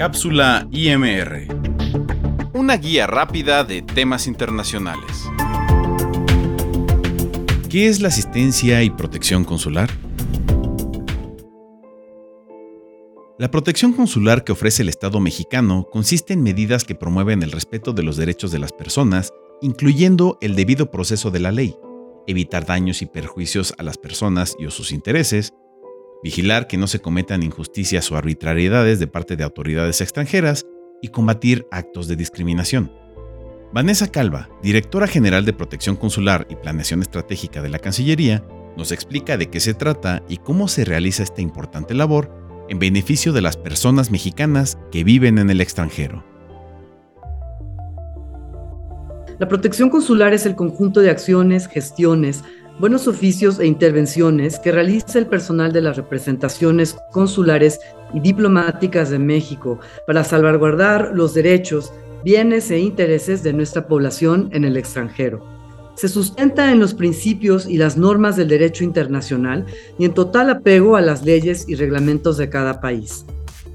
Cápsula IMR. Una guía rápida de temas internacionales. ¿Qué es la asistencia y protección consular? La protección consular que ofrece el Estado mexicano consiste en medidas que promueven el respeto de los derechos de las personas, incluyendo el debido proceso de la ley, evitar daños y perjuicios a las personas y o sus intereses, vigilar que no se cometan injusticias o arbitrariedades de parte de autoridades extranjeras y combatir actos de discriminación. Vanessa Calva, directora general de Protección Consular y Planeación Estratégica de la Cancillería, nos explica de qué se trata y cómo se realiza esta importante labor en beneficio de las personas mexicanas que viven en el extranjero. La protección consular es el conjunto de acciones, gestiones, buenos oficios e intervenciones que realiza el personal de las representaciones consulares y diplomáticas de México para salvaguardar los derechos, bienes e intereses de nuestra población en el extranjero. Se sustenta en los principios y las normas del derecho internacional y en total apego a las leyes y reglamentos de cada país.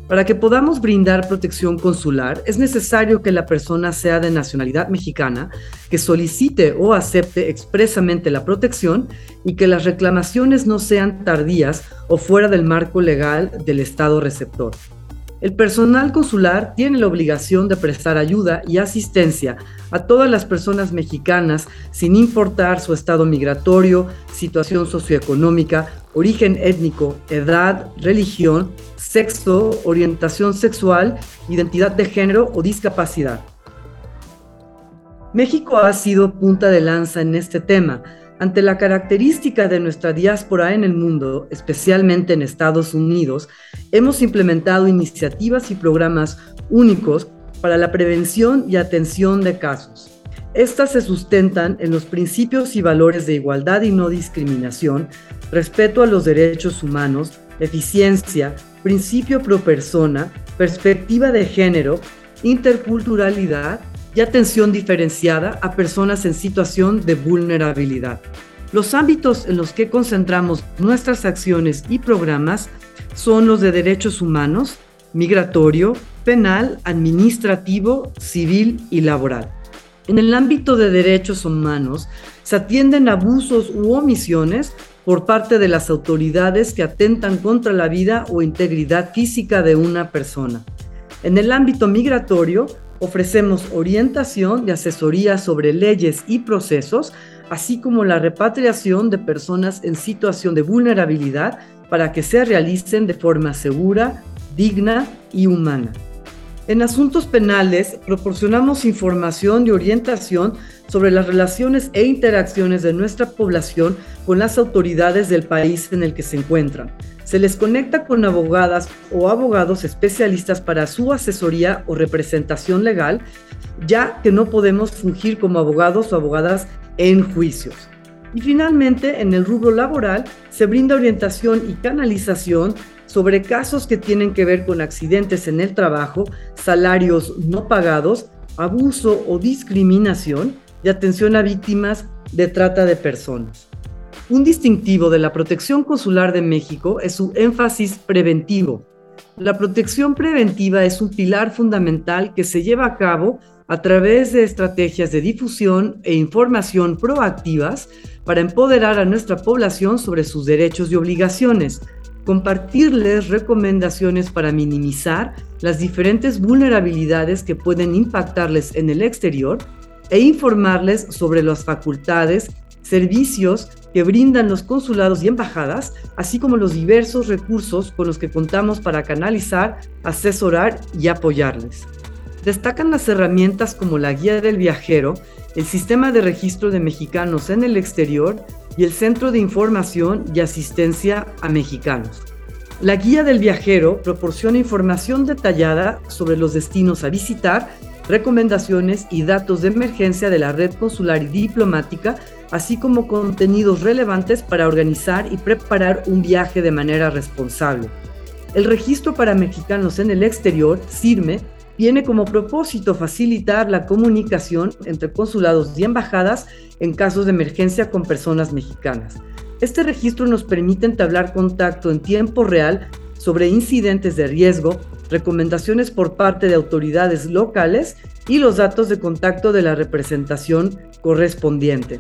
Para que podamos brindar protección consular, es necesario que la persona sea de nacionalidad mexicana, que solicite o acepte expresamente la protección y que las reclamaciones no sean tardías o fuera del marco legal del Estado receptor. El personal consular tiene la obligación de prestar ayuda y asistencia a todas las personas mexicanas sin importar su estado migratorio, situación socioeconómica, origen étnico, edad, religión, sexo, orientación sexual, identidad de género o discapacidad. México ha sido punta de lanza en este tema. Ante la característica de nuestra diáspora en el mundo, especialmente en Estados Unidos, hemos implementado iniciativas y programas únicos para la prevención y atención de casos. Estas se sustentan en los principios y valores de igualdad y no discriminación, respeto a los derechos humanos, eficiencia, principio pro persona, perspectiva de género, interculturalidad y atención diferenciada a personas en situación de vulnerabilidad. Los ámbitos en los que concentramos nuestras acciones y programas son los de derechos humanos, migratorio, penal, administrativo, civil y laboral. En el ámbito de derechos humanos, se atienden abusos u omisiones por parte de las autoridades que atentan contra la vida o integridad física de una persona. En el ámbito migratorio, ofrecemos orientación y asesoría sobre leyes y procesos, así como la repatriación de personas en situación de vulnerabilidad para que se realicen de forma segura, digna y humana. En asuntos penales, proporcionamos información y orientación sobre las relaciones e interacciones de nuestra población con las autoridades del país en el que se encuentran. Se les conecta con abogadas o abogados especialistas para su asesoría o representación legal, ya que no podemos fungir como abogados o abogadas en juicios. Y finalmente, en el rubro laboral, se brinda orientación y canalización sobre casos que tienen que ver con accidentes en el trabajo, salarios no pagados, abuso o discriminación y atención a víctimas de trata de personas. Un distintivo de la protección consular de México es su énfasis preventivo. La protección preventiva es un pilar fundamental que se lleva a cabo a través de estrategias de difusión e información proactivas para empoderar a nuestra población sobre sus derechos y obligaciones, compartirles recomendaciones para minimizar las diferentes vulnerabilidades que pueden impactarles en el exterior e informarles sobre las facultades, servicios que brindan los consulados y embajadas, así como los diversos recursos con los que contamos para canalizar, asesorar y apoyarles. Destacan las herramientas como la guía del viajero, el sistema de registro de mexicanos en el exterior y el Centro de Información y Asistencia a Mexicanos. La guía del viajero proporciona información detallada sobre los destinos a visitar, recomendaciones y datos de emergencia de la red consular y diplomática, así como contenidos relevantes para organizar y preparar un viaje de manera responsable. El registro para mexicanos en el exterior, CIRME, tiene como propósito facilitar la comunicación entre consulados y embajadas en casos de emergencia con personas mexicanas. Este registro nos permite entablar contacto en tiempo real sobre incidentes de riesgo, recomendaciones por parte de autoridades locales y los datos de contacto de la representación correspondiente.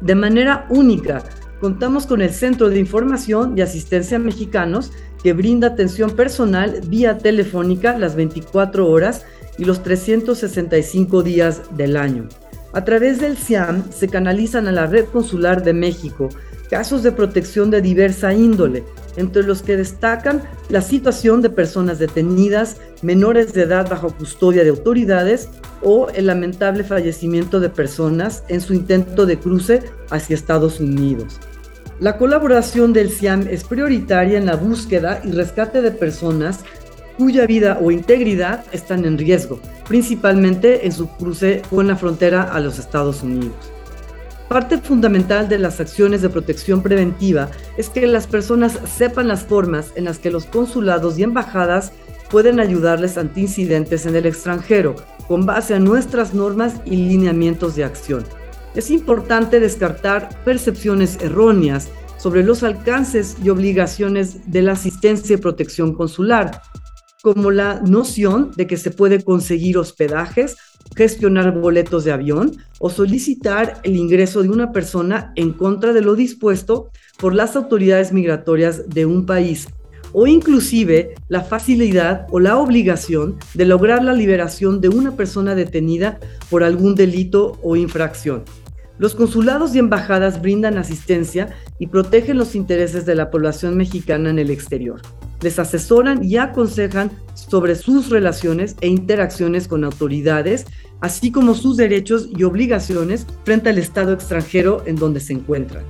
De manera única, contamos con el Centro de Información y Asistencia Mexicanos que brinda atención personal vía telefónica las 24 horas y los 365 días del año. A través del CIAM se canalizan a la Red Consular de México casos de protección de diversa índole, entre los que destacan la situación de personas detenidas, menores de edad bajo custodia de autoridades o el lamentable fallecimiento de personas en su intento de cruce hacia Estados Unidos. La colaboración del CIAM es prioritaria en la búsqueda y rescate de personas cuya vida o integridad están en riesgo, principalmente en su cruce con la frontera a los Estados Unidos. Parte fundamental de las acciones de protección preventiva es que las personas sepan las formas en las que los consulados y embajadas pueden ayudarles ante incidentes en el extranjero, con base a nuestras normas y lineamientos de acción. Es importante descartar percepciones erróneas sobre los alcances y obligaciones de la asistencia y protección consular, como la noción de que se puede conseguir hospedajes, gestionar boletos de avión o solicitar el ingreso de una persona en contra de lo dispuesto por las autoridades migratorias de un país o inclusive la facilidad o la obligación de lograr la liberación de una persona detenida por algún delito o infracción. Los consulados y embajadas brindan asistencia y protegen los intereses de la población mexicana en el exterior les asesoran y aconsejan sobre sus relaciones e interacciones con autoridades, así como sus derechos y obligaciones frente al Estado extranjero en donde se encuentran.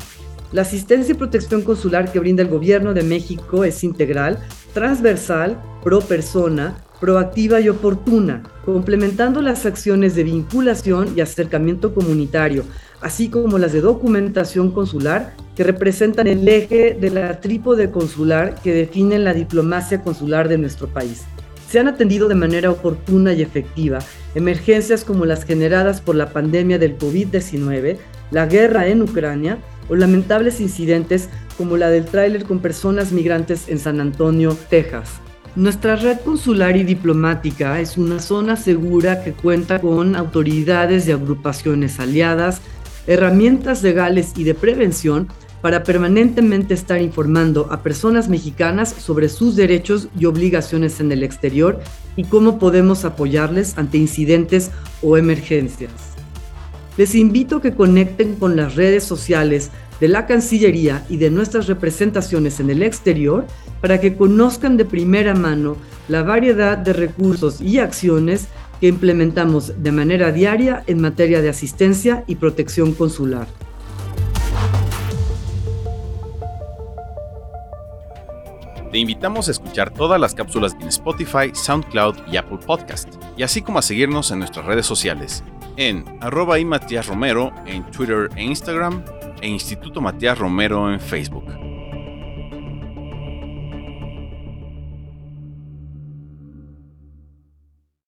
La asistencia y protección consular que brinda el Gobierno de México es integral, transversal, pro persona, proactiva y oportuna, complementando las acciones de vinculación y acercamiento comunitario, así como las de documentación consular, que representan el eje de la trípode consular que define la diplomacia consular de nuestro país. Se han atendido de manera oportuna y efectiva emergencias como las generadas por la pandemia del COVID-19, la guerra en Ucrania o lamentables incidentes como la del tráiler con personas migrantes en San Antonio, Texas. Nuestra red consular y diplomática es una zona segura que cuenta con autoridades y agrupaciones aliadas herramientas legales y de prevención para permanentemente estar informando a personas mexicanas sobre sus derechos y obligaciones en el exterior y cómo podemos apoyarles ante incidentes o emergencias. Les invito a que conecten con las redes sociales de la Cancillería y de nuestras representaciones en el exterior para que conozcan de primera mano la variedad de recursos y acciones que implementamos de manera diaria en materia de asistencia y protección consular. Te invitamos a escuchar todas las cápsulas en Spotify, SoundCloud y Apple Podcast, y así como a seguirnos en nuestras redes sociales, en arroba y Matías Romero en Twitter e Instagram, e Instituto Matías Romero en Facebook.